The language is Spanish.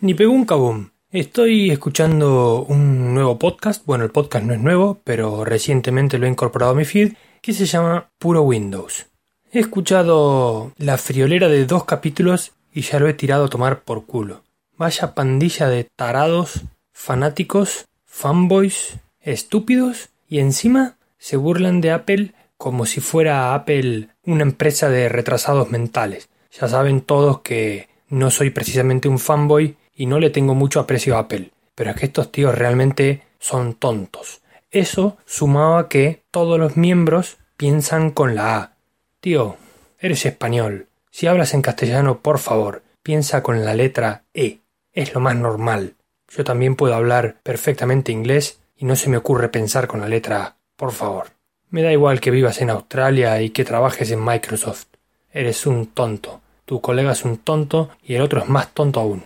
Ni pegó un cabum. Estoy escuchando un nuevo podcast, bueno, el podcast no es nuevo, pero recientemente lo he incorporado a mi feed, que se llama Puro Windows. He escuchado la friolera de dos capítulos y ya lo he tirado a tomar por culo. Vaya pandilla de tarados, fanáticos, fanboys, estúpidos y encima se burlan de Apple como si fuera Apple una empresa de retrasados mentales. Ya saben todos que no soy precisamente un fanboy y no le tengo mucho aprecio a Apple, pero es que estos tíos realmente son tontos. Eso sumaba que todos los miembros piensan con la A. Tío, eres español. Si hablas en castellano, por favor, piensa con la letra E. Es lo más normal. Yo también puedo hablar perfectamente inglés y no se me ocurre pensar con la letra A. Por favor. Me da igual que vivas en Australia y que trabajes en Microsoft. Eres un tonto. Tu colega es un tonto y el otro es más tonto aún.